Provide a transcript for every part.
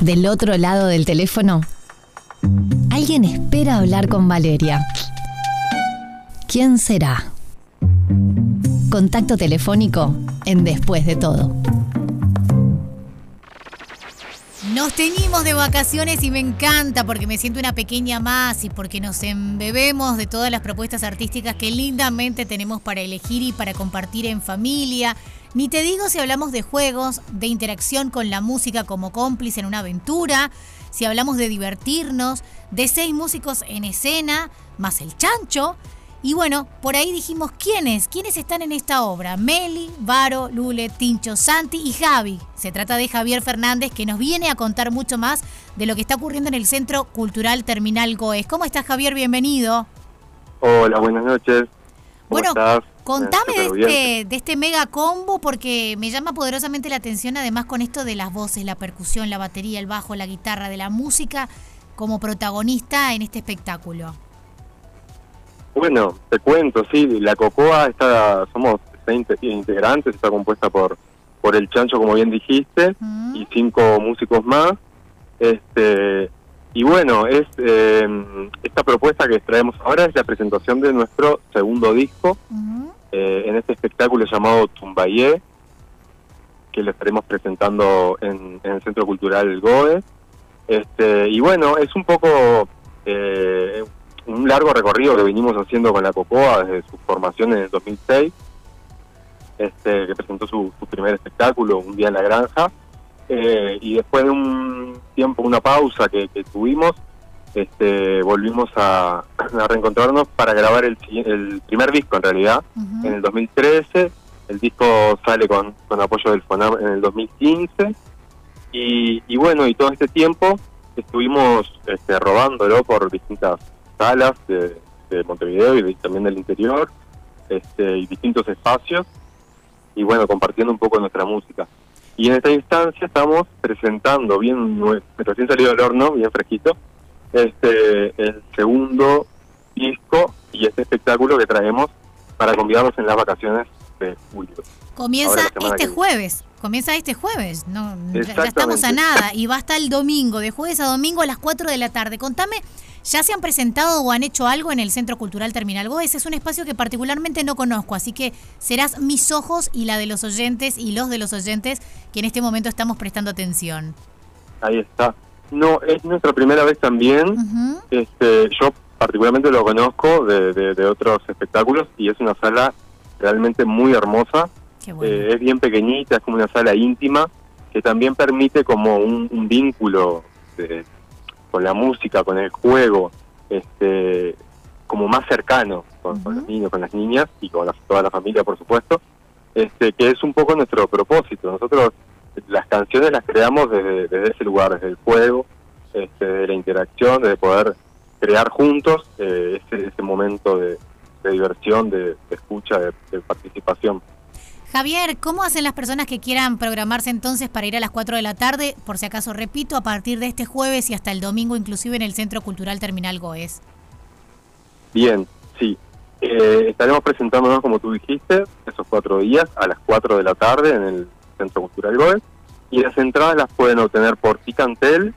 Del otro lado del teléfono, alguien espera hablar con Valeria. ¿Quién será? Contacto telefónico en Después de todo. Nos teñimos de vacaciones y me encanta porque me siento una pequeña más y porque nos embebemos de todas las propuestas artísticas que lindamente tenemos para elegir y para compartir en familia. Ni te digo si hablamos de juegos, de interacción con la música como cómplice en una aventura, si hablamos de divertirnos, de seis músicos en escena, más el chancho. Y bueno, por ahí dijimos quiénes, quiénes están en esta obra. Meli, Varo, Lule, Tincho, Santi y Javi. Se trata de Javier Fernández que nos viene a contar mucho más de lo que está ocurriendo en el Centro Cultural Terminal Goes. ¿Cómo estás Javier? Bienvenido. Hola, buenas noches. ¿Cómo bueno, estás? contame de Espero bien. este, de este mega combo porque me llama poderosamente la atención además con esto de las voces, la percusión, la batería, el bajo, la guitarra, de la música como protagonista en este espectáculo. Bueno, te cuento, sí, la Cocoa está, somos seis inte- integrantes, está compuesta por por el Chancho, como bien dijiste, y cinco músicos más. Este y bueno, es eh, esta propuesta que traemos ahora es la presentación de nuestro segundo disco eh, en este espectáculo llamado Tumbayé, que lo estaremos presentando en, en el Centro Cultural GOE. Este, y bueno, es un poco eh, un largo recorrido que venimos haciendo con la Cocoa desde su formación en el 2006, este, que presentó su, su primer espectáculo, Un día en la granja, eh, y después de un tiempo, una pausa que, que tuvimos, este, volvimos a, a reencontrarnos para grabar el, el primer disco en realidad, Ujú. en el 2013, el disco sale con, con apoyo del FONAM en el 2015, y, y bueno, y todo este tiempo estuvimos este, robándolo por distintas salas de, de Montevideo y de- también del interior, este, y distintos espacios, y bueno, compartiendo un poco nuestra música. Y en esta instancia estamos presentando, bien recién salido del horno, bien fresquito, este el segundo disco y este espectáculo que traemos para convidarlos en las vacaciones de julio. Comienza este que jueves. Comienza este jueves. No, ya- estamos a nada. Y va hasta el domingo, de jueves a domingo a las 4 de la tarde. Contame, ¿ya se han presentado o han hecho algo en el Centro Cultural Terminal Goes? Es un espacio que particularmente no conozco, así que serás mis ojos y la de los oyentes y los de los oyentes que en este momento estamos prestando atención. Ahí está. No, es nuestra primera vez también. Este, yo particularmente lo conozco de, de- de otros espectáculos y es una sala realmente muy hermosa. Bueno. Eh, es bien pequeñita, es como una sala íntima que también permite como un, un vínculo de- con la música, con el juego, este, como más cercano con, los niños, con las niñas y con la- toda la familia, por supuesto, este, que es un poco nuestro propósito. Nosotros las canciones las creamos desde, desde ese lugar, desde el juego, este, de la interacción, de poder crear juntos eh, ese, ese momento de, de diversión, de, de escucha, de, de participación. Javier, ¿cómo hacen las personas que quieran programarse entonces para ir a las 4 de la tarde? Por si acaso repito, a partir de este jueves y hasta el domingo, inclusive en el Centro Cultural Terminal Goes. Bien, sí. Eh, estaremos presentándonos, como tú dijiste, esos cuatro días a las 4 de la tarde en el Centro Cultural Goes. Y las entradas las pueden obtener por Ticantel,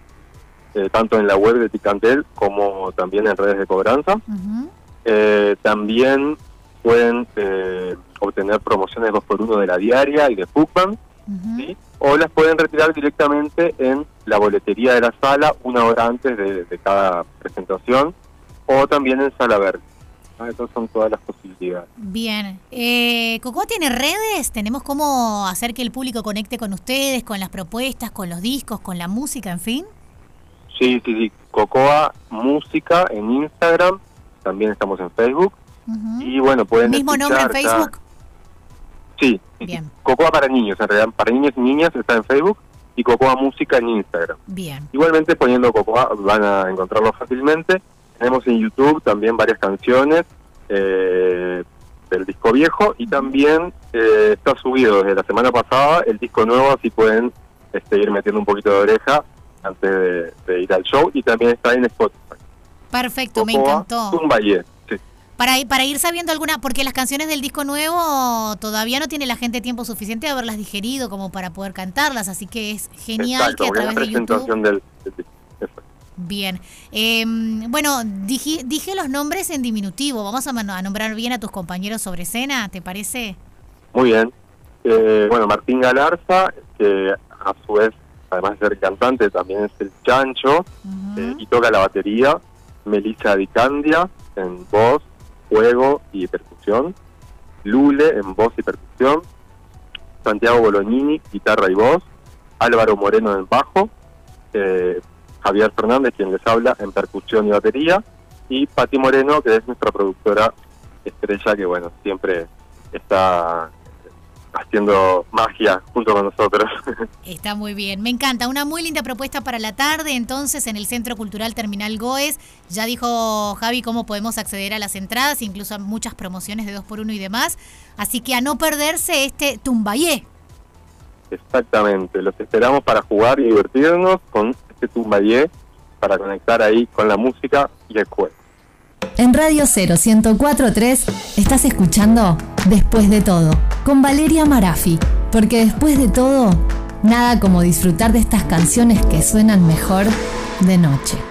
eh, tanto en la web de Ticantel como también en redes de cobranza. Ujú. Eh, también pueden eh, obtener promociones 2x1 de la diaria y de. ¿sí? o las pueden retirar directamente en la boletería de la sala una hora antes de, de cada presentación, o también en sala verde. Ah, Esas son todas las posibilidades. Bien. Eh, ¿Cocoa tiene redes? ¿Tenemos cómo hacer que el público conecte con ustedes, con las propuestas, con los discos, con la música, en fin? Sí, sí, sí. Cocoa Música en Instagram, también estamos en Facebook. Y bueno, pueden ¿Mismo nombre en Facebook? Sí, sí, Bien. Cocoa para niños, en realidad, para niños y niñas está en Facebook y Cocoa Música en Instagram. Bien. Igualmente poniendo Cocoa van a encontrarlo fácilmente. Tenemos en YouTube también varias canciones eh, del disco viejo y también eh, está subido desde la semana pasada el disco nuevo, así pueden este, ir metiendo un poquito de oreja antes de, de ir al show y también está en Spotify. Perfecto, me encantó. Tumbayé, sí. Para, para ir sabiendo alguna, porque las canciones del disco nuevo todavía no tiene la gente tiempo suficiente de haberlas digerido como para poder cantarlas, así que es genial que a través de YouTube... Del, Bien. Em, bueno, dije, dije los nombres en diminutivo. Vamos a, nombrar bien a tus compañeros sobre escena, ¿te parece? Muy bien. Eh, bueno, Martín Galarza, que a su vez, además de ser cantante, también es el chancho eh, y toca la batería. Melissa Dicandia en voz, juego y percusión. Lule en voz y percusión. Santiago Bolognini, guitarra y voz. Álvaro Moreno en bajo. Eh, Javier Fernández, quien les habla, en percusión y batería. Y Pati Moreno, que es nuestra productora estrella, que bueno, siempre está haciendo magia junto con nosotros. Está muy bien, me encanta. Una muy linda propuesta para la tarde, entonces, en el Centro Cultural Terminal Goes. Ya dijo Javi cómo podemos acceder a las entradas, incluso a muchas promociones de 2x1 y demás. Así que a no perderse este Tumbayé. Exactamente, los esperamos para jugar y divertirnos con este Tumbayé, para conectar ahí con la música y el juego. En Radio 0 1043 estás escuchando Después de todo con Valeria Marafi, porque después de todo, nada como disfrutar de estas canciones que suenan mejor de noche.